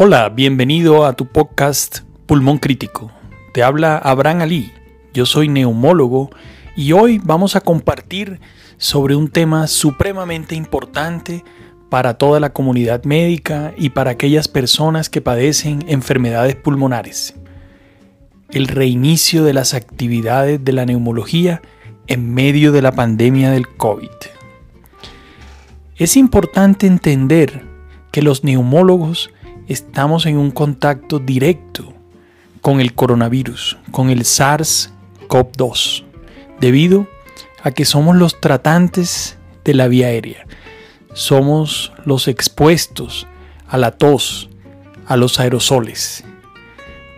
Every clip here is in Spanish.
Hola, bienvenido a tu podcast Pulmón Crítico. Te habla Abraham Ali. Yo soy neumólogo y hoy vamos a compartir sobre un tema supremamente importante para toda la comunidad médica y para aquellas personas que padecen enfermedades pulmonares. El reinicio de las actividades de la neumología en medio de la pandemia del COVID. Es importante entender que los neumólogos estamos en un contacto directo con el coronavirus, con el SARS-CoV-2, debido a que somos los tratantes de la vía aérea. Somos los expuestos a la tos, a los aerosoles.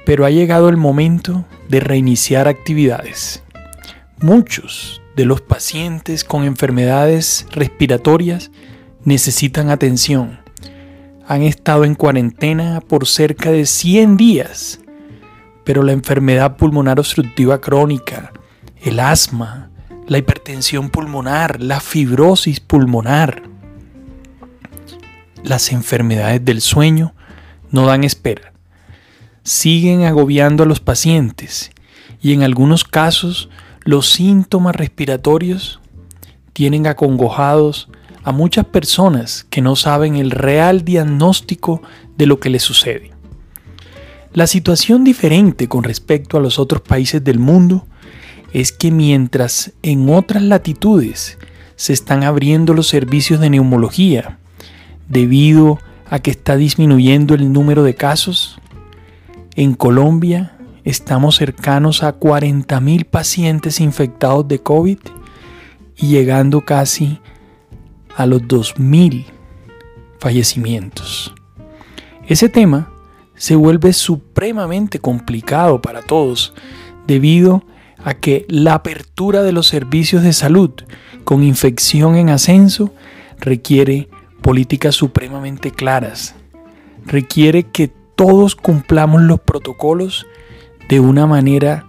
Pero ha llegado el momento de reiniciar actividades. Muchos de los pacientes con enfermedades respiratorias necesitan atención han estado en cuarentena por cerca de 100 días, pero la enfermedad pulmonar obstructiva crónica, el asma, la hipertensión pulmonar, la fibrosis pulmonar, las enfermedades del sueño no dan espera. Siguen agobiando a los pacientes y en algunos casos los síntomas respiratorios tienen acongojados a muchas personas que no saben el real diagnóstico de lo que les sucede. La situación diferente con respecto a los otros países del mundo es que mientras en otras latitudes se están abriendo los servicios de neumología debido a que está disminuyendo el número de casos, en Colombia estamos cercanos a 40.000 pacientes infectados de COVID y llegando casi a los 2.000 fallecimientos. Ese tema se vuelve supremamente complicado para todos debido a que la apertura de los servicios de salud con infección en ascenso requiere políticas supremamente claras, requiere que todos cumplamos los protocolos de una manera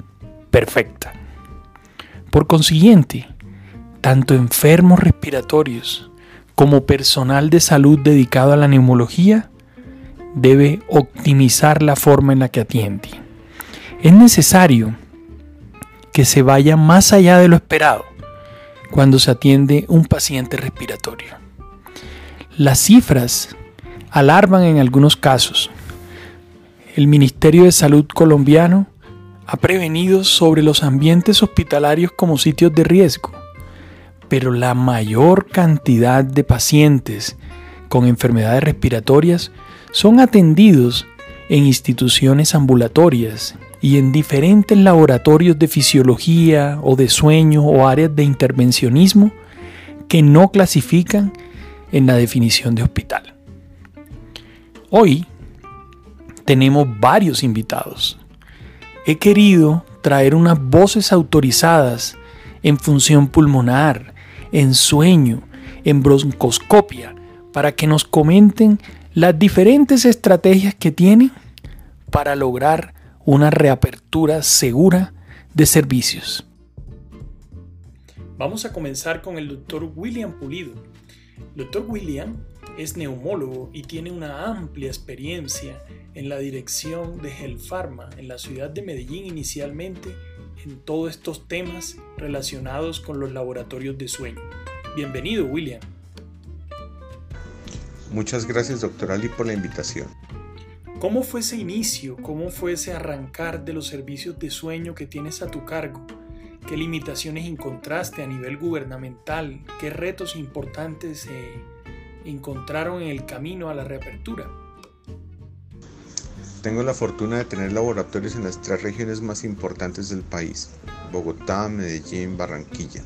perfecta. Por consiguiente, tanto enfermos respiratorios como personal de salud dedicado a la neumología, debe optimizar la forma en la que atiende. Es necesario que se vaya más allá de lo esperado cuando se atiende un paciente respiratorio. Las cifras alarman en algunos casos. El Ministerio de Salud colombiano ha prevenido sobre los ambientes hospitalarios como sitios de riesgo pero la mayor cantidad de pacientes con enfermedades respiratorias son atendidos en instituciones ambulatorias y en diferentes laboratorios de fisiología o de sueño o áreas de intervencionismo que no clasifican en la definición de hospital. Hoy tenemos varios invitados. He querido traer unas voces autorizadas en función pulmonar, en sueño, en broncoscopia, para que nos comenten las diferentes estrategias que tienen para lograr una reapertura segura de servicios. Vamos a comenzar con el doctor William Pulido. El doctor William es neumólogo y tiene una amplia experiencia en la dirección de Gelpharma en la ciudad de Medellín inicialmente en todos estos temas relacionados con los laboratorios de sueño. Bienvenido, William. Muchas gracias, doctor Ali, por la invitación. ¿Cómo fue ese inicio? ¿Cómo fue ese arrancar de los servicios de sueño que tienes a tu cargo? ¿Qué limitaciones encontraste a nivel gubernamental? ¿Qué retos importantes se encontraron en el camino a la reapertura? Tengo la fortuna de tener laboratorios en las tres regiones más importantes del país, Bogotá, Medellín, Barranquilla.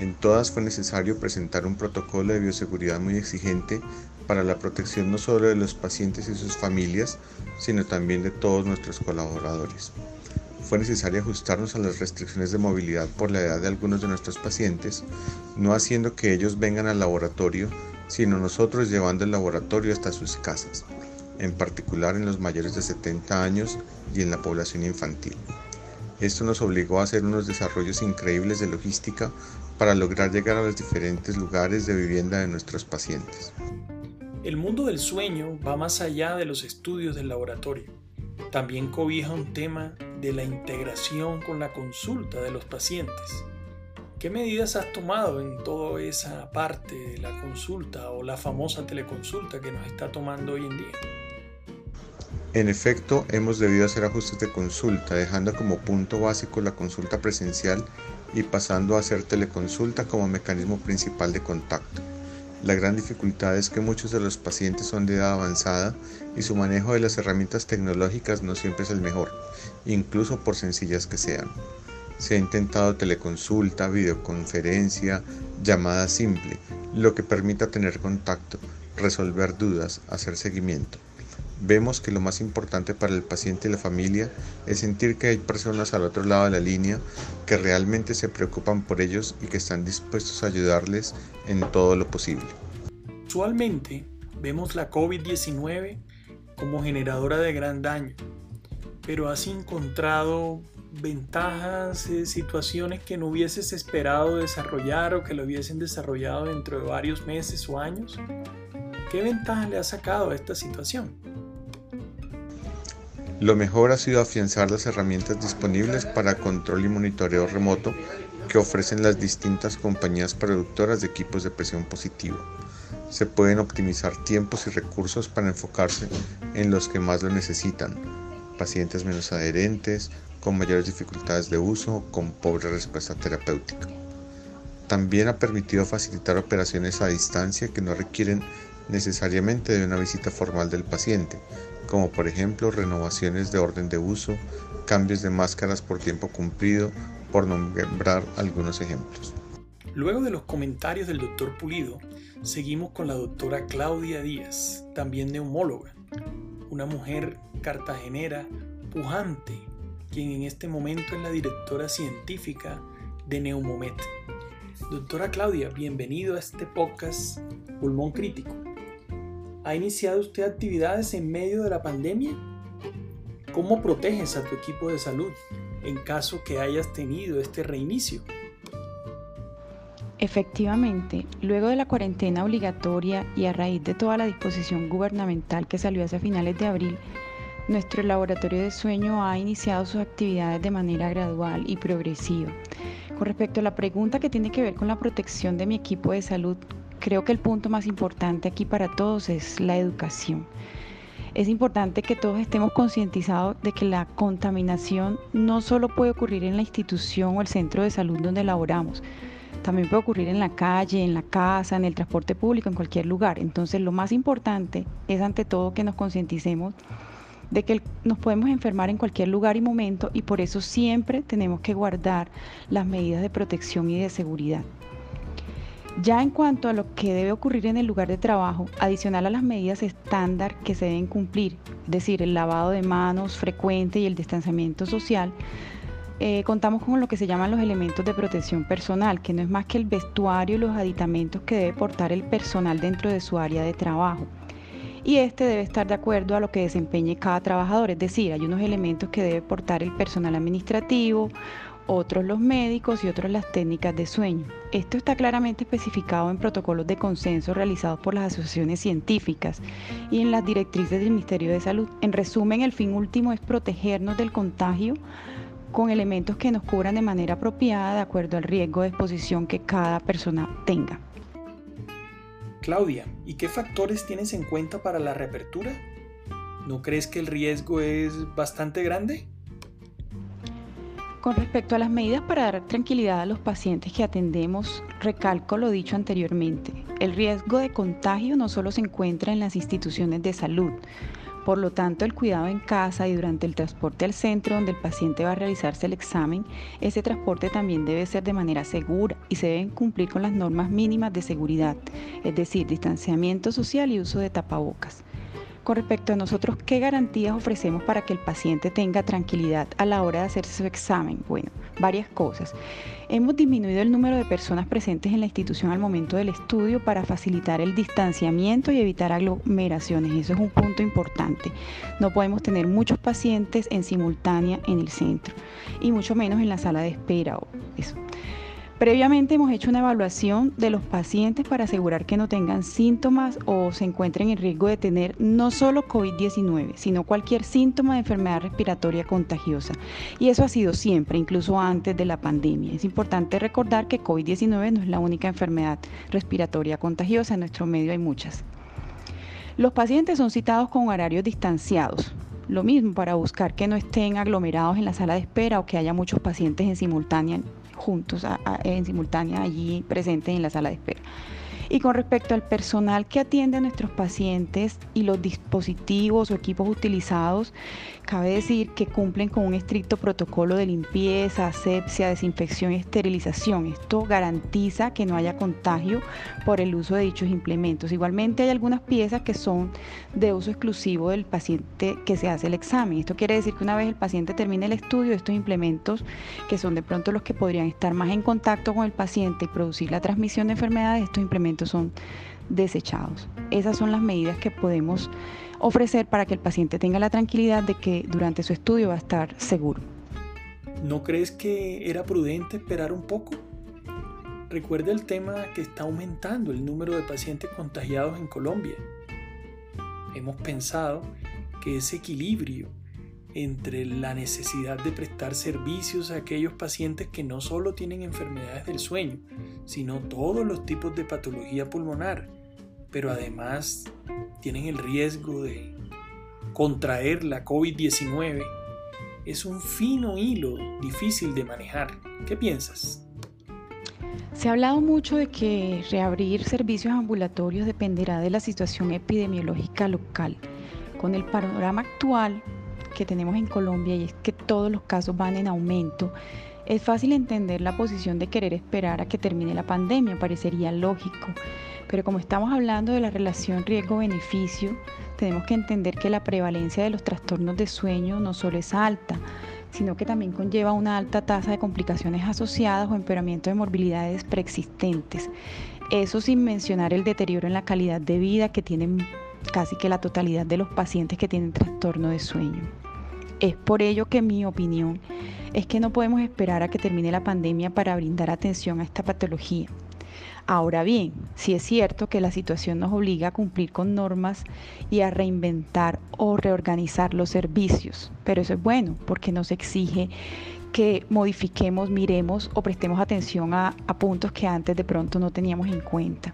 En todas fue necesario presentar un protocolo de bioseguridad muy exigente para la protección no solo de los pacientes y sus familias, sino también de todos nuestros colaboradores. Fue necesario ajustarnos a las restricciones de movilidad por la edad de algunos de nuestros pacientes, no haciendo que ellos vengan al laboratorio, sino nosotros llevando el laboratorio hasta sus casas en particular en los mayores de 70 años y en la población infantil. Esto nos obligó a hacer unos desarrollos increíbles de logística para lograr llegar a los diferentes lugares de vivienda de nuestros pacientes. El mundo del sueño va más allá de los estudios del laboratorio. También cobija un tema de la integración con la consulta de los pacientes. ¿Qué medidas has tomado en toda esa parte de la consulta o la famosa teleconsulta que nos está tomando hoy en día? En efecto, hemos debido hacer ajustes de consulta, dejando como punto básico la consulta presencial y pasando a hacer teleconsulta como mecanismo principal de contacto. La gran dificultad es que muchos de los pacientes son de edad avanzada y su manejo de las herramientas tecnológicas no siempre es el mejor, incluso por sencillas que sean. Se ha intentado teleconsulta, videoconferencia, llamada simple, lo que permita tener contacto, resolver dudas, hacer seguimiento. Vemos que lo más importante para el paciente y la familia es sentir que hay personas al otro lado de la línea que realmente se preocupan por ellos y que están dispuestos a ayudarles en todo lo posible. Usualmente vemos la COVID-19 como generadora de gran daño, pero has encontrado ventajas, eh, situaciones que no hubieses esperado desarrollar o que lo hubiesen desarrollado dentro de varios meses o años. ¿Qué ventajas le has sacado a esta situación? Lo mejor ha sido afianzar las herramientas disponibles para control y monitoreo remoto que ofrecen las distintas compañías productoras de equipos de presión positiva. Se pueden optimizar tiempos y recursos para enfocarse en los que más lo necesitan, pacientes menos adherentes, con mayores dificultades de uso, con pobre respuesta terapéutica. También ha permitido facilitar operaciones a distancia que no requieren necesariamente de una visita formal del paciente, como por ejemplo renovaciones de orden de uso, cambios de máscaras por tiempo cumplido, por nombrar algunos ejemplos. Luego de los comentarios del doctor Pulido, seguimos con la doctora Claudia Díaz, también neumóloga, una mujer cartagenera pujante, quien en este momento es la directora científica de Neumomet. Doctora Claudia, bienvenido a este podcast Pulmón Crítico. ¿Ha iniciado usted actividades en medio de la pandemia? ¿Cómo proteges a tu equipo de salud en caso que hayas tenido este reinicio? Efectivamente, luego de la cuarentena obligatoria y a raíz de toda la disposición gubernamental que salió hacia finales de abril, nuestro laboratorio de sueño ha iniciado sus actividades de manera gradual y progresiva. Con respecto a la pregunta que tiene que ver con la protección de mi equipo de salud, creo que el punto más importante aquí para todos es la educación. Es importante que todos estemos concientizados de que la contaminación no solo puede ocurrir en la institución o el centro de salud donde laboramos, también puede ocurrir en la calle, en la casa, en el transporte público, en cualquier lugar. Entonces lo más importante es ante todo que nos concienticemos de que nos podemos enfermar en cualquier lugar y momento y por eso siempre tenemos que guardar las medidas de protección y de seguridad. Ya en cuanto a lo que debe ocurrir en el lugar de trabajo, adicional a las medidas estándar que se deben cumplir, es decir, el lavado de manos frecuente y el distanciamiento social, eh, contamos con lo que se llaman los elementos de protección personal, que no es más que el vestuario y los aditamentos que debe portar el personal dentro de su área de trabajo. Y este debe estar de acuerdo a lo que desempeñe cada trabajador, es decir, hay unos elementos que debe portar el personal administrativo, otros los médicos y otros las técnicas de sueño. Esto está claramente especificado en protocolos de consenso realizados por las asociaciones científicas y en las directrices del Ministerio de Salud. En resumen, el fin último es protegernos del contagio con elementos que nos cubran de manera apropiada de acuerdo al riesgo de exposición que cada persona tenga. Claudia, ¿y qué factores tienes en cuenta para la reapertura? ¿No crees que el riesgo es bastante grande? Con respecto a las medidas para dar tranquilidad a los pacientes que atendemos, recalco lo dicho anteriormente. El riesgo de contagio no solo se encuentra en las instituciones de salud, por lo tanto, el cuidado en casa y durante el transporte al centro donde el paciente va a realizarse el examen, ese transporte también debe ser de manera segura y se deben cumplir con las normas mínimas de seguridad, es decir, distanciamiento social y uso de tapabocas. Con respecto a nosotros, ¿qué garantías ofrecemos para que el paciente tenga tranquilidad a la hora de hacerse su examen? Bueno, varias cosas. Hemos disminuido el número de personas presentes en la institución al momento del estudio para facilitar el distanciamiento y evitar aglomeraciones. Eso es un punto importante. No podemos tener muchos pacientes en simultánea en el centro y mucho menos en la sala de espera. eso. Previamente hemos hecho una evaluación de los pacientes para asegurar que no tengan síntomas o se encuentren en riesgo de tener no solo COVID-19, sino cualquier síntoma de enfermedad respiratoria contagiosa. Y eso ha sido siempre, incluso antes de la pandemia. Es importante recordar que COVID-19 no es la única enfermedad respiratoria contagiosa, en nuestro medio hay muchas. Los pacientes son citados con horarios distanciados. Lo mismo para buscar que no estén aglomerados en la sala de espera o que haya muchos pacientes en simultánea juntos en simultánea allí presentes en la sala de espera. Y con respecto al personal que atiende a nuestros pacientes y los dispositivos o equipos utilizados, cabe decir que cumplen con un estricto protocolo de limpieza, asepsia, desinfección y esterilización. Esto garantiza que no haya contagio por el uso de dichos implementos. Igualmente hay algunas piezas que son de uso exclusivo del paciente que se hace el examen. Esto quiere decir que una vez el paciente termine el estudio, estos implementos, que son de pronto los que podrían estar más en contacto con el paciente y producir la transmisión de enfermedades, estos implementos son desechados. Esas son las medidas que podemos ofrecer para que el paciente tenga la tranquilidad de que durante su estudio va a estar seguro. ¿No crees que era prudente esperar un poco? Recuerda el tema que está aumentando el número de pacientes contagiados en Colombia. Hemos pensado que ese equilibrio entre la necesidad de prestar servicios a aquellos pacientes que no solo tienen enfermedades del sueño, sino todos los tipos de patología pulmonar, pero además tienen el riesgo de contraer la COVID-19, es un fino hilo difícil de manejar. ¿Qué piensas? Se ha hablado mucho de que reabrir servicios ambulatorios dependerá de la situación epidemiológica local. Con el panorama actual, que tenemos en Colombia y es que todos los casos van en aumento, es fácil entender la posición de querer esperar a que termine la pandemia, parecería lógico. Pero como estamos hablando de la relación riesgo-beneficio, tenemos que entender que la prevalencia de los trastornos de sueño no solo es alta, sino que también conlleva una alta tasa de complicaciones asociadas o empeoramiento de morbilidades preexistentes. Eso sin mencionar el deterioro en la calidad de vida que tienen casi que la totalidad de los pacientes que tienen trastorno de sueño. Es por ello que mi opinión es que no podemos esperar a que termine la pandemia para brindar atención a esta patología. Ahora bien, sí es cierto que la situación nos obliga a cumplir con normas y a reinventar o reorganizar los servicios, pero eso es bueno porque nos exige que modifiquemos, miremos o prestemos atención a, a puntos que antes de pronto no teníamos en cuenta.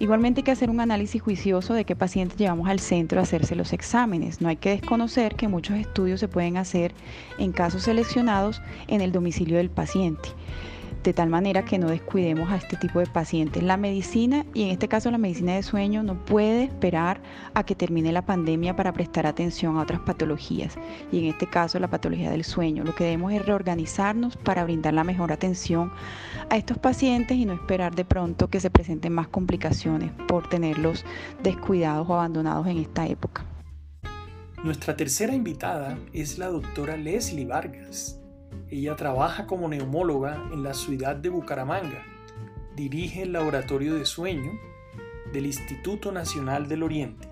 Igualmente hay que hacer un análisis juicioso de qué pacientes llevamos al centro a hacerse los exámenes. No hay que desconocer que muchos estudios se pueden hacer en casos seleccionados en el domicilio del paciente de tal manera que no descuidemos a este tipo de pacientes. La medicina, y en este caso la medicina de sueño, no puede esperar a que termine la pandemia para prestar atención a otras patologías, y en este caso la patología del sueño. Lo que debemos es reorganizarnos para brindar la mejor atención a estos pacientes y no esperar de pronto que se presenten más complicaciones por tenerlos descuidados o abandonados en esta época. Nuestra tercera invitada es la doctora Leslie Vargas. Ella trabaja como neumóloga en la ciudad de Bucaramanga. Dirige el laboratorio de sueño del Instituto Nacional del Oriente.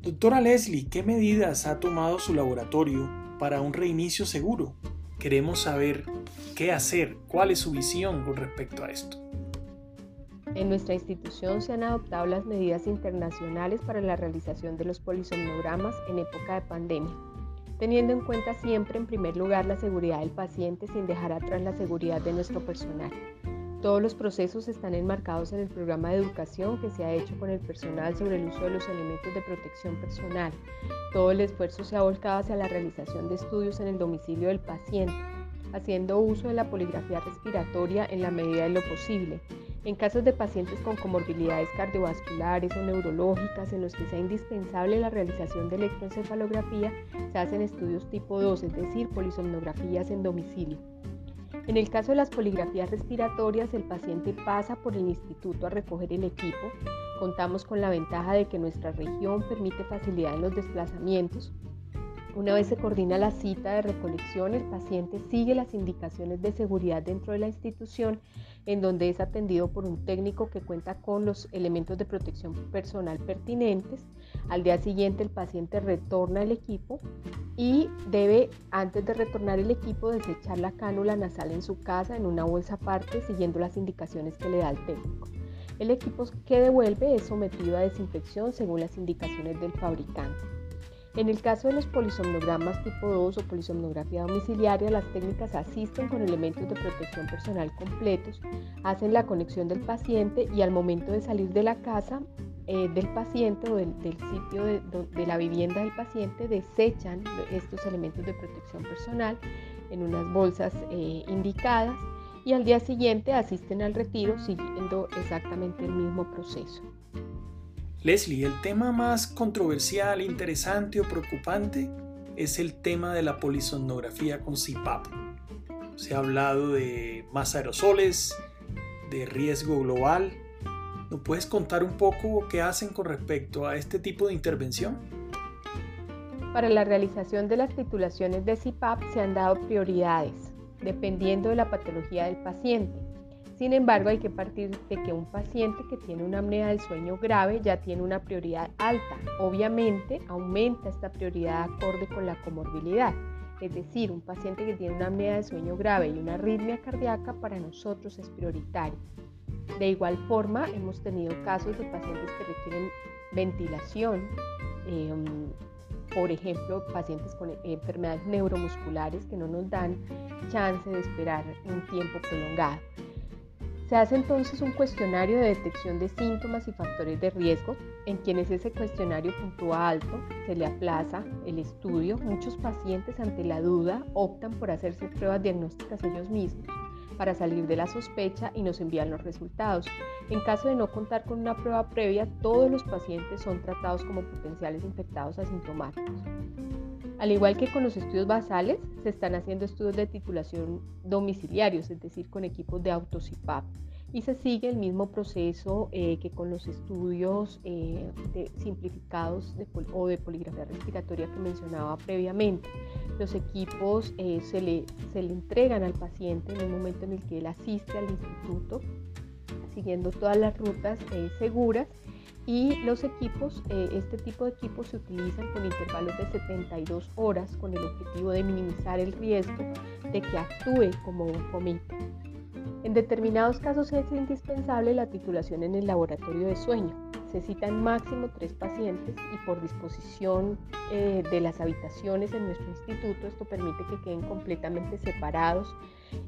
Doctora Leslie, ¿qué medidas ha tomado su laboratorio para un reinicio seguro? Queremos saber qué hacer, cuál es su visión con respecto a esto. En nuestra institución se han adoptado las medidas internacionales para la realización de los polisomnogramas en época de pandemia teniendo en cuenta siempre en primer lugar la seguridad del paciente sin dejar atrás la seguridad de nuestro personal. Todos los procesos están enmarcados en el programa de educación que se ha hecho con el personal sobre el uso de los elementos de protección personal. Todo el esfuerzo se ha volcado hacia la realización de estudios en el domicilio del paciente, haciendo uso de la poligrafía respiratoria en la medida de lo posible, en casos de pacientes con comorbilidades cardiovasculares o neurológicas en los que sea indispensable la realización de electroencefalografía, se hacen estudios tipo 2, es decir, polisomnografías en domicilio. En el caso de las poligrafías respiratorias, el paciente pasa por el instituto a recoger el equipo. Contamos con la ventaja de que nuestra región permite facilidad en los desplazamientos. Una vez se coordina la cita de recolección, el paciente sigue las indicaciones de seguridad dentro de la institución en donde es atendido por un técnico que cuenta con los elementos de protección personal pertinentes. Al día siguiente el paciente retorna al equipo y debe, antes de retornar el equipo, desechar la cánula nasal en su casa en una bolsa aparte siguiendo las indicaciones que le da el técnico. El equipo que devuelve es sometido a desinfección según las indicaciones del fabricante. En el caso de los polisomnogramas tipo 2 o polisomnografía domiciliaria, las técnicas asisten con elementos de protección personal completos, hacen la conexión del paciente y al momento de salir de la casa eh, del paciente o del, sitio de, la vivienda del paciente desechan estos elementos de protección personal en unas bolsas eh, indicadas y al día siguiente asisten al retiro siguiendo exactamente el mismo proceso. Leslie, el tema más controversial, interesante o preocupante es el tema de la polisomnografía con CPAP. Se ha hablado de más aerosoles, de riesgo global. ¿Nos puedes contar un poco qué hacen con respecto a este tipo de intervención? Para la realización de las titulaciones de CPAP se han dado prioridades, dependiendo de la patología del paciente. Sin embargo, hay que partir de que un paciente que tiene una apnea del sueño grave ya tiene una prioridad alta. Obviamente, aumenta esta prioridad acorde con la comorbilidad. Es decir, un paciente que tiene una apnea del sueño grave y una arritmia cardíaca para nosotros es prioritario. De igual forma, hemos tenido casos de pacientes que requieren ventilación, em, por ejemplo, pacientes con enfermedades neuromusculares que no nos dan chance de esperar un tiempo prolongado. Se hace entonces un cuestionario de detección de síntomas y factores de riesgo. En quienes ese cuestionario puntúa alto, se le aplaza el estudio. Muchos pacientes ante la duda optan por hacerse pruebas diagnósticas ellos mismos para salir de la sospecha y nos envían los resultados. En caso de no contar con una prueba previa, todos los pacientes son tratados como potenciales infectados asintomáticos. Al igual que con los estudios basales, se están haciendo estudios de titulación domiciliarios, es decir, con equipos de autocipap. Y se sigue el mismo proceso eh, que con los estudios eh, simplificados o de poligrafía respiratoria que mencionaba previamente. Los equipos eh, se, le, se le entregan al paciente en el momento en el que él asiste al instituto, siguiendo todas las rutas seguras y los equipos, eh, este tipo de equipos se utilizan con intervalos de 72 horas con el objetivo de minimizar el riesgo de que actúe como un comité. En determinados casos es indispensable la titulación en el laboratorio de sueño. Se citan máximo tres pacientes y por disposición eh, de las habitaciones en nuestro instituto esto permite que queden completamente separados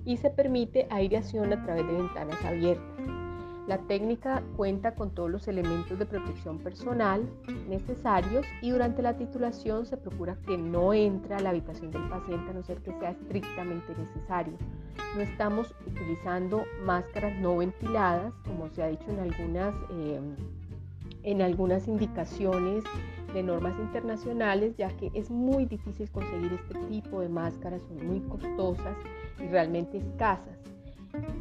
y se permite aireación a través de ventanas abiertas. La técnica cuenta con todos los elementos de protección personal necesarios y durante la titulación se procura que no entre a la habitación del paciente a no ser que sea estrictamente necesario. No estamos utilizando máscaras no ventiladas, como se ha dicho en algunas, em, en algunas indicaciones de normas internacionales, ya que es muy difícil conseguir este tipo de máscaras, son muy costosas y realmente escasas.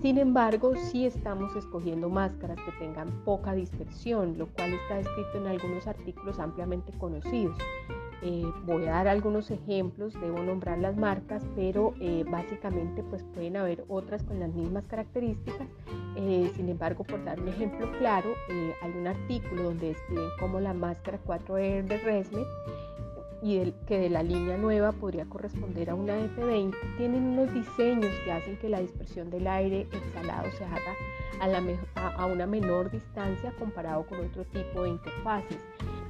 Sin embargo, sí estamos escogiendo máscaras que tengan poca dispersión, lo cual está escrito en algunos artículos ampliamente conocidos. Eh, voy a dar algunos ejemplos, debo nombrar las marcas, pero eh, básicamente pues pueden haber otras con las mismas características. Eh, sin embargo, por dar un ejemplo claro, hay un artículo donde describen como la máscara 4R de Resmed y que de la línea nueva podría corresponder a una F20, tienen unos diseños que hacen que la dispersión del aire exhalado se haga a, una menor distancia comparado con otro tipo de interfaces,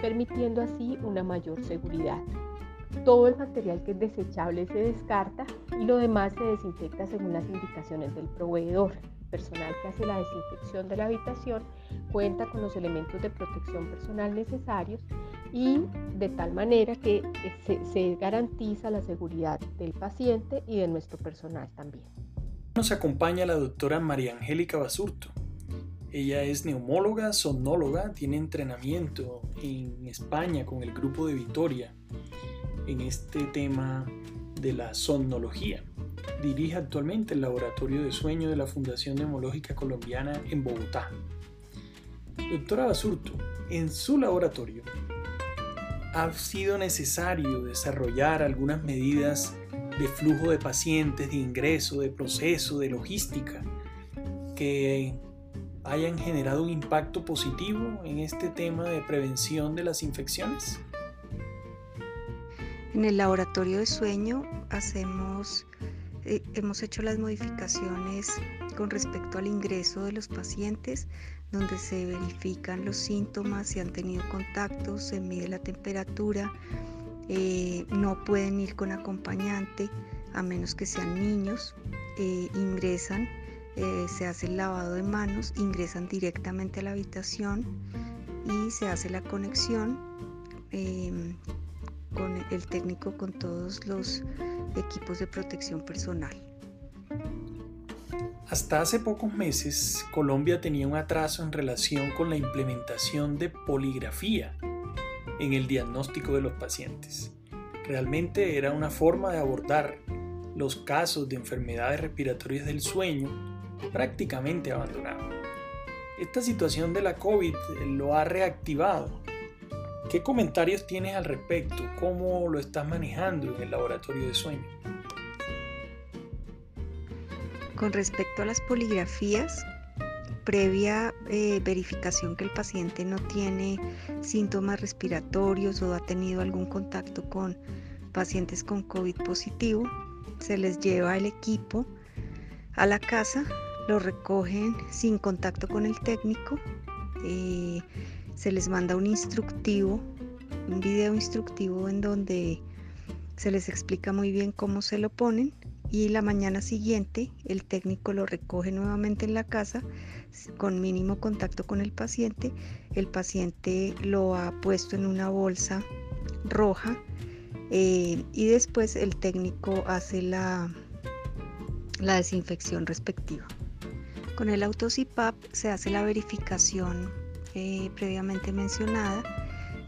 permitiendo así una mayor seguridad. Todo el material que es desechable se descarta y lo demás se desinfecta según las indicaciones del proveedor personal que hace la desinfección de la habitación cuenta con los elementos de protección personal necesarios y de tal manera que se, garantiza la seguridad del paciente y de nuestro personal también. Nos acompaña la doctora María Angélica Basurto. Ella es neumóloga, sonóloga, tiene entrenamiento en España con el grupo de Vitoria en este tema de la somnología. Dirige actualmente el Laboratorio de Sueño de la Fundación Neumológica Colombiana en Bogotá. Doctora Basurto, en su laboratorio, ha sido necesario desarrollar algunas medidas de flujo de pacientes, de ingreso, de proceso, de logística, que hayan generado un impacto positivo en este tema de prevención de las infecciones? En el laboratorio de sueño hacemos, eh, hemos hecho las modificaciones con respecto al ingreso de los pacientes, donde se verifican los síntomas, si han tenido contactos, se mide la temperatura, eh, no pueden ir con acompañante a menos que sean niños, eh, ingresan, se hace el lavado de manos, ingresan directamente a la habitación y se hace la conexión em, con el técnico con todos los equipos de protección personal. Hasta hace pocos meses, Colombia tenía un atraso en relación con la implementación de poligrafía en el diagnóstico de los pacientes. Realmente era una forma de abordar los casos de enfermedades respiratorias del sueño prácticamente abandonado. Esta situación de la COVID lo ha reactivado ¿Qué comentarios tienes al respecto? ¿Cómo lo estás manejando en el laboratorio de sueño? Con respecto a las poligrafías, previa eh, verificación que el paciente no tiene síntomas respiratorios o ha tenido algún contacto con pacientes con COVID positivo, se les lleva el equipo a la casa, lo recogen sin contacto con el técnico. Eh, se les manda un instructivo, un video instructivo en donde se les explica muy bien cómo se lo ponen y la mañana siguiente el técnico lo recoge nuevamente en la casa con mínimo contacto con el paciente. El paciente lo ha puesto en una bolsa roja eh, y después el técnico hace la, la desinfección respectiva. Con el autocipap se hace la verificación eh, previamente mencionada,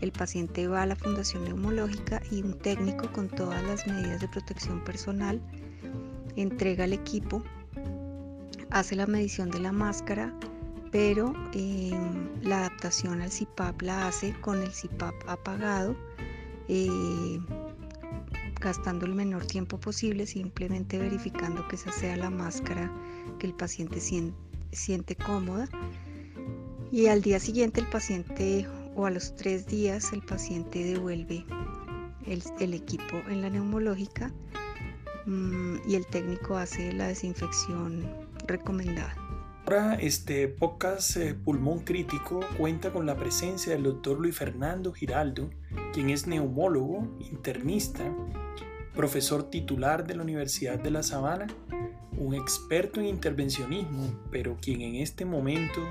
el paciente va a la Fundación Neumológica y un técnico con todas las medidas de protección personal entrega el equipo, hace la medición de la máscara, pero em, la adaptación al CIPAP la hace con el CIPAP apagado, eh, gastando el menor tiempo posible, simplemente verificando que esa sea la máscara que el paciente siente cómoda y al día siguiente el paciente o a los tres días el paciente devuelve el, equipo en la neumológica mm, y el técnico hace la desinfección recomendada. Ahora, este podcast eh, Pulmón Crítico cuenta con la presencia del doctor Luis Fernando Giraldo, quien es neumólogo, internista, profesor titular de la Universidad de La Sabana, un experto en intervencionismo, pero quien en este momento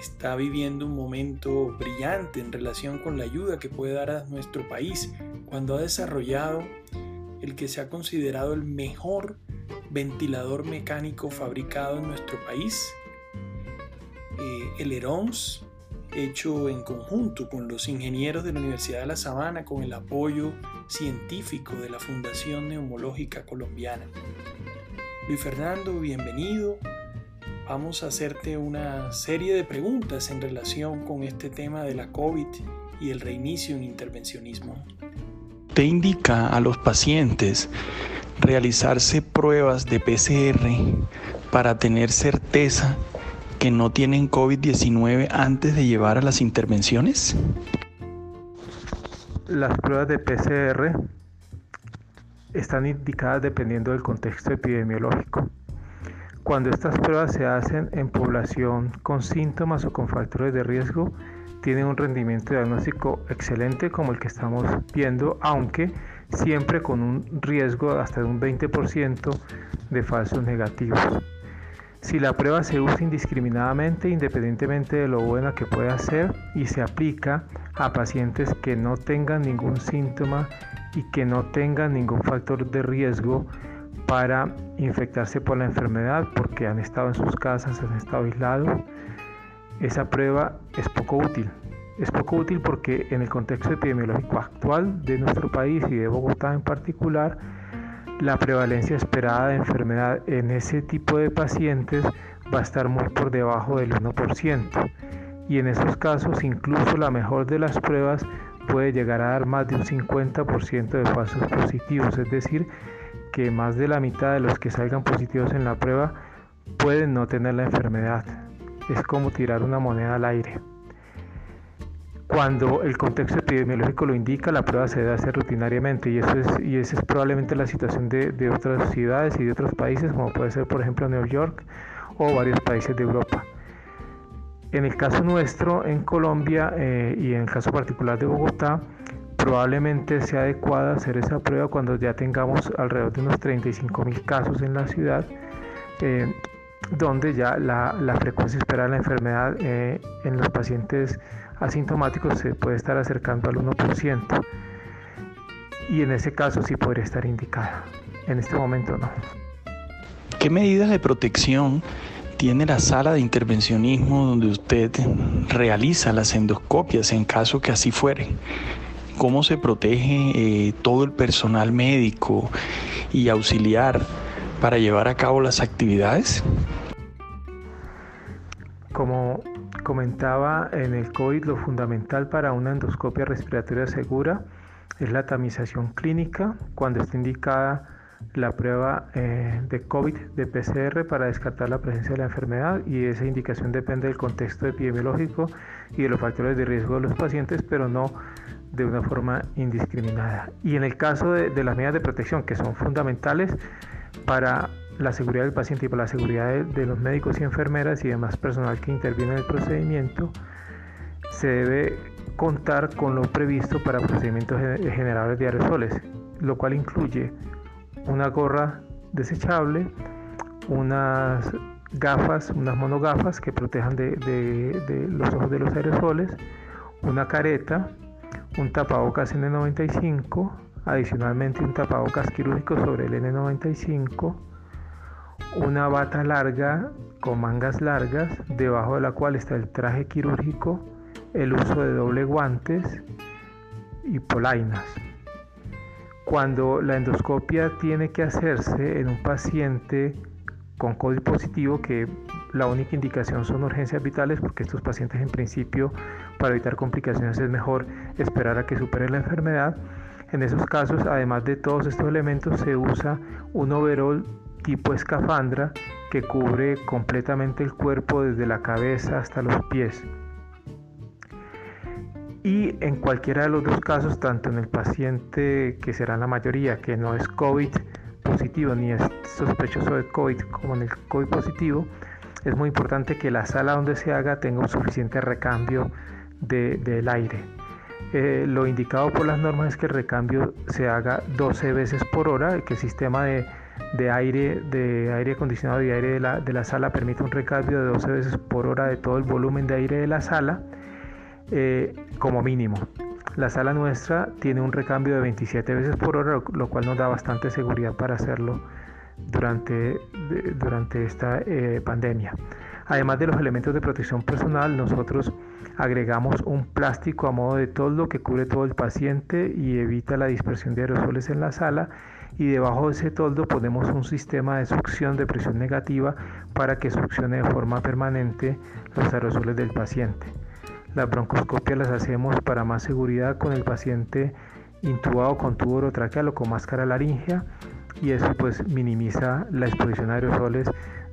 está viviendo un momento brillante en relación con la ayuda que puede dar a nuestro país cuando ha desarrollado el que se ha considerado el mejor ventilador mecánico fabricado en nuestro país, eh, el ERONS, hecho en conjunto con los ingenieros de la Universidad de La Sabana con el apoyo científico de la Fundación Neumológica Colombiana. Luis Fernando, bienvenido vamos a hacerte una serie de preguntas en relación con este tema de la COVID y el reinicio en intervencionismo. Te indica a los pacientes realizarse pruebas de PCR para tener certeza que no tienen COVID-19 antes de llevar a las intervenciones? Las pruebas de PCR están indicadas dependiendo del contexto epidemiológico. Cuando estas pruebas se hacen en población con síntomas o con factores de riesgo, tienen un rendimiento diagnóstico excelente como el que estamos viendo, aunque siempre con un riesgo hasta de un 20% de falsos negativos. Si la prueba se usa indiscriminadamente, independientemente de lo buena que pueda ser, y se aplica a pacientes que no tengan ningún síntoma y que no tengan ningún factor de riesgo, para infectarse por la enfermedad porque han estado en sus casas, han estado aislados, esa prueba es poco útil. Es poco útil porque en el contexto epidemiológico actual de nuestro país y de Bogotá en particular, la prevalencia esperada de enfermedad en ese tipo de pacientes va a estar muy por debajo del 1%. Y en esos casos incluso la mejor de las pruebas puede llegar a dar más de un 50% de falsos positivos, es decir, que más de la mitad de los que salgan positivos en la prueba pueden no tener la enfermedad. Es como tirar una moneda al aire. Cuando el contexto epidemiológico lo indica, la prueba se debe hacer rutinariamente y, eso es, y esa es probablemente la situación de, otras ciudades y de otros países, como puede ser por ejemplo Nueva York o varios países de Europa. En el caso nuestro, en Colombia eh, y en el caso particular de Bogotá, probablemente sea adecuada hacer esa prueba cuando ya tengamos alrededor de unos 35 mil casos en la ciudad, eh, donde ya la, frecuencia esperada de la enfermedad eh, en los pacientes asintomáticos se puede estar acercando al 1%. Y en ese caso sí podría estar indicada. En este momento no. ¿Qué medidas de protección tiene la sala de intervencionismo donde usted realiza las endoscopias en caso que así fuere? ¿Cómo se protege eh, todo el personal médico y auxiliar para llevar a cabo las actividades? Como comentaba en el COVID, lo fundamental para una endoscopia respiratoria segura es la tamización clínica cuando está indicada la prueba eh, de COVID de PCR para descartar la presencia de la enfermedad y esa indicación depende del contexto epidemiológico y de los factores de riesgo de los pacientes, pero no de una forma indiscriminada. Y en el caso de, las medidas de protección que son fundamentales para la seguridad del paciente y para la seguridad de, los médicos y enfermeras y demás personal que interviene en el procedimiento, se debe contar con lo previsto para procedimientos generadores de aerosoles, lo cual incluye una gorra desechable, unas gafas, unas monogafas que protejan de, los ojos de los aerosoles, una careta, un tapabocas N95, adicionalmente un tapabocas quirúrgico sobre el N95, una bata larga con mangas largas, debajo de la cual está el traje quirúrgico, el uso de doble guantes y polainas. Cuando la endoscopia tiene que hacerse en un paciente con COVID positivo, que la única indicación son urgencias vitales, porque estos pacientes en principio, para evitar complicaciones, es mejor esperar a que supere la enfermedad. En esos casos, además de todos estos elementos, se usa un overall tipo escafandra que cubre completamente el cuerpo desde la cabeza hasta los pies. Y en cualquiera de los dos casos, tanto en el paciente, que será la mayoría, que no es COVID positivo ni es sospechoso de COVID, como en el COVID positivo, es muy importante que la sala donde se haga tenga un suficiente recambio del aire. Eh, lo indicado por las normas es que el recambio se haga 12 veces por hora, que el sistema de, aire, de aire acondicionado y aire de la, de la sala permite un recambio de 12 veces por hora de todo el volumen de aire de la sala eh, como mínimo. La sala nuestra tiene un recambio de 27 veces por hora, lo cual nos da bastante seguridad para hacerlo durante, durante esta eh, pandemia. Además de los elementos de protección personal, nosotros agregamos un plástico a modo de toldo que cubre todo el paciente y evita la dispersión de aerosoles en la sala y debajo de ese toldo ponemos un sistema de succión de presión negativa para que succione de forma permanente los aerosoles del paciente. La broncoscopia las hacemos para más seguridad con el paciente intubado con tubo orotraqueal o con máscara laringea y eso pues minimiza la exposición a aerosoles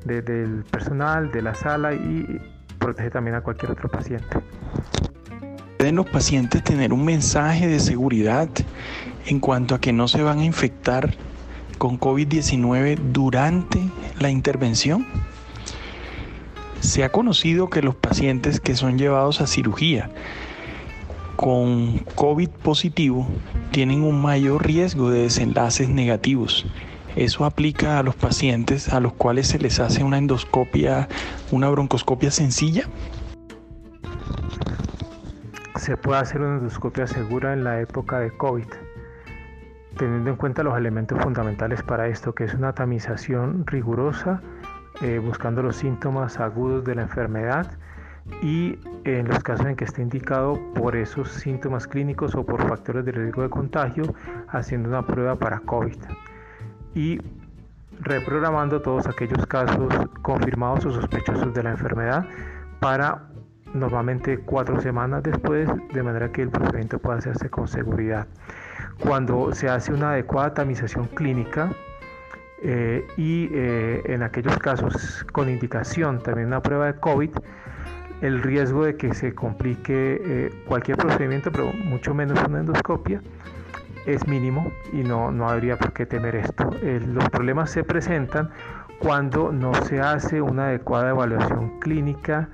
del personal, de la sala y protege también a cualquier otro paciente. ¿Pueden los pacientes tener un mensaje de seguridad en cuanto a que no se van a infectar con COVID-19 durante la intervención? Se ha conocido que los pacientes que son llevados a cirugía con COVID positivo tienen un mayor riesgo de desenlaces negativos. Eso aplica a los pacientes a los cuales se les hace una endoscopia, una broncoscopia sencilla. Se puede hacer una endoscopia segura en la época de COVID, teniendo en cuenta los elementos fundamentales para esto, que es una tamización rigurosa eh, buscando los síntomas agudos de la enfermedad y en los casos en que esté indicado por esos síntomas clínicos o por factores de riesgo de contagio, haciendo una prueba para COVID y reprogramando todos aquellos casos confirmados o sospechosos de la enfermedad para normalmente cuatro semanas después, de manera que el procedimiento pueda hacerse con seguridad. Cuando se hace una adecuada tamización clínica, eh, y eh, en aquellos casos con indicación también una prueba de COVID, el riesgo de que se complique eh, cualquier procedimiento, pero mucho menos una endoscopia, es mínimo y no, no habría por qué temer esto. los problemas se presentan cuando no se hace una adecuada evaluación clínica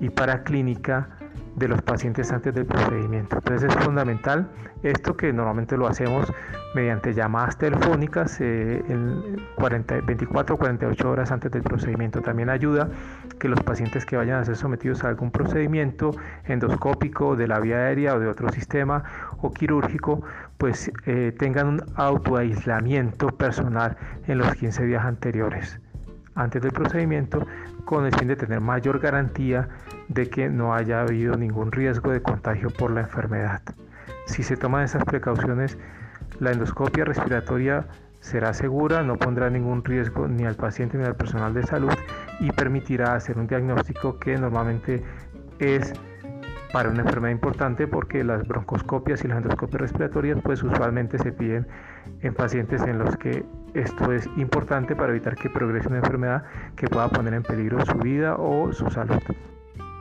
y paraclínica de los pacientes antes del procedimiento. Entonces es fundamental esto que normalmente lo hacemos mediante llamadas telefónicas eh, en 40, 24 o 48 horas antes del procedimiento. También ayuda que los pacientes que vayan a ser sometidos a algún procedimiento endoscópico de la vía aérea o de otro sistema o quirúrgico, pues eh, tengan un autoaislamiento personal en los 15 días anteriores antes del procedimiento con el fin de tener mayor garantía de que no haya habido ningún riesgo de contagio por la enfermedad. Si se toman esas precauciones, la endoscopia respiratoria será segura, no pondrá ningún riesgo ni al paciente ni al personal de salud y permitirá hacer un diagnóstico que normalmente es para una enfermedad importante porque las broncoscopias y las endoscopias respiratorias pues usualmente se piden en pacientes en los que esto es importante para evitar que progrese una enfermedad que pueda poner en peligro su vida o su salud.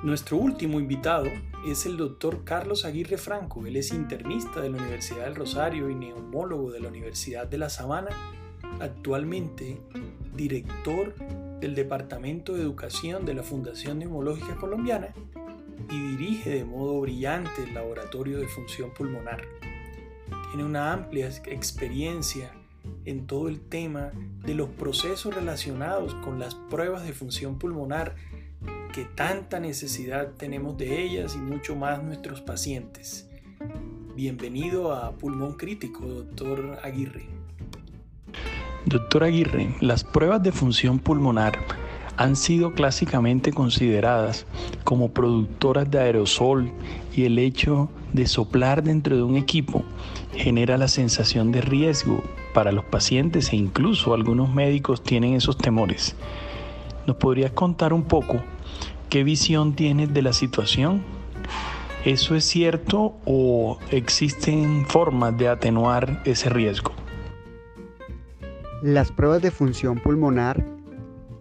Nuestro último invitado es el doctor Carlos Aguirre Franco. Él es internista de la Universidad del Rosario y neumólogo de la Universidad de La Sabana, actualmente director del Departamento de Educación de la Fundación Neumológica Colombiana y dirige de modo brillante el Laboratorio de Función Pulmonar. Tiene una amplia experiencia en todo el tema de los procesos relacionados con las pruebas de función pulmonar que tanta necesidad tenemos de ellas y mucho más nuestros pacientes. Bienvenido a Pulmón Crítico, doctor Aguirre. Doctor Aguirre, las pruebas de función pulmonar han sido clásicamente consideradas como productoras de aerosol y el hecho de soplar dentro de un equipo genera la sensación de riesgo para los pacientes e incluso algunos médicos tienen esos temores. ¿Nos podrías contar un poco ¿Qué visión tienes de la situación? ¿Eso es cierto o existen formas de atenuar ese riesgo? Las pruebas de función pulmonar,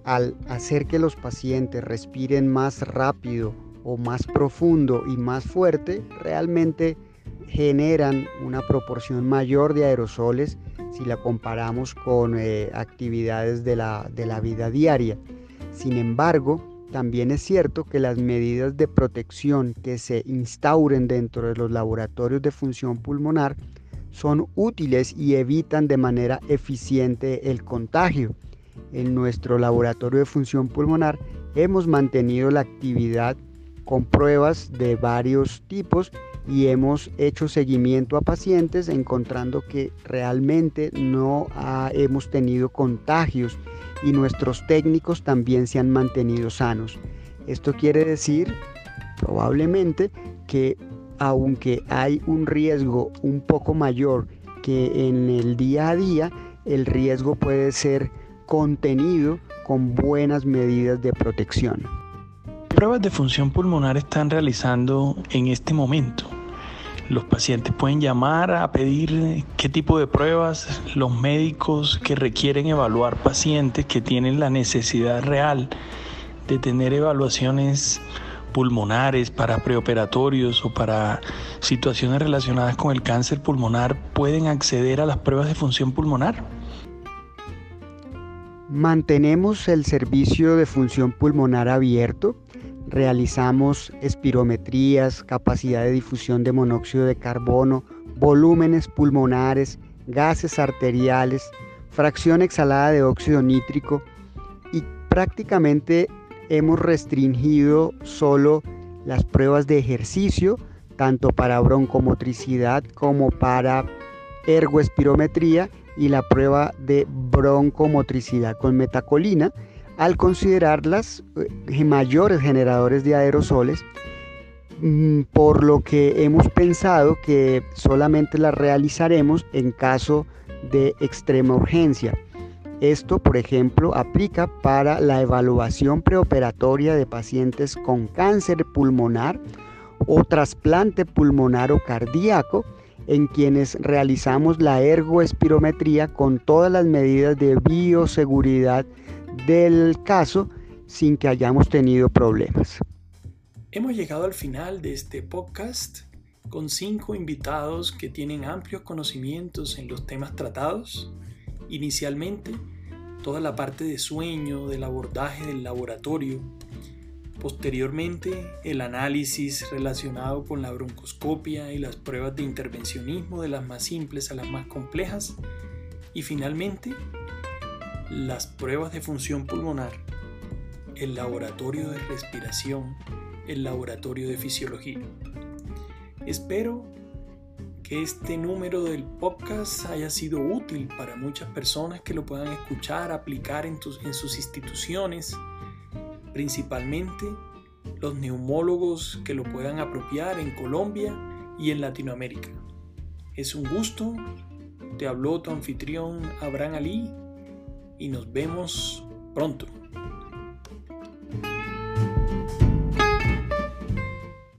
al hacer que los pacientes respiren más rápido o más profundo y más fuerte, realmente generan una proporción mayor de aerosoles si la comparamos con eh, actividades de la, de la vida diaria. Sin embargo, también es cierto que las medidas de protección que se instauren dentro de los laboratorios de función pulmonar son útiles y evitan de manera eficiente el contagio. En nuestro laboratorio de función pulmonar hemos mantenido la actividad con pruebas de varios tipos y hemos hecho seguimiento a pacientes encontrando que realmente no hemos tenido contagios y nuestros técnicos también se han mantenido sanos. Esto quiere decir probablemente que aunque hay un riesgo un poco mayor que en el día a día, el riesgo puede ser contenido con buenas medidas de protección. Pruebas de función pulmonar están realizando en este momento los pacientes pueden llamar a pedir qué tipo de pruebas, los médicos que requieren evaluar pacientes que tienen la necesidad real de tener evaluaciones pulmonares para preoperatorios o para situaciones relacionadas con el cáncer pulmonar, pueden acceder a las pruebas de función pulmonar. Mantenemos el servicio de función pulmonar abierto realizamos espirometrías, capacidad de difusión de monóxido de carbono, volúmenes pulmonares, gases arteriales, fracción exhalada de óxido nítrico y prácticamente hemos restringido solo las pruebas de ejercicio, tanto para broncomotricidad como para ergoespirometría y la prueba de broncomotricidad con metacolina al considerarlas eh, mayores generadores de aerosoles, mm, por lo que hemos pensado que solamente las realizaremos en caso de extrema urgencia. Esto, por ejemplo, aplica para la evaluación preoperatoria de pacientes con cáncer pulmonar o trasplante pulmonar o cardíaco en quienes realizamos la ergoespirometría con todas las medidas de bioseguridad del caso sin que hayamos tenido problemas. Hemos llegado al final de este podcast con cinco invitados que tienen amplios conocimientos en los temas tratados. Inicialmente, toda la parte de sueño, del abordaje del laboratorio. Posteriormente, el análisis relacionado con la broncoscopia y las pruebas de intervencionismo de las más simples a las más complejas. Y finalmente, las pruebas de función pulmonar, el laboratorio de respiración, el laboratorio de fisiología. Espero que este número del podcast haya sido útil para muchas personas que lo puedan escuchar, aplicar en, en sus instituciones, principalmente los neumólogos que lo puedan apropiar en Colombia y en Latinoamérica. Es un gusto, te habló tu anfitrión Abraham Ali y nos vemos pronto.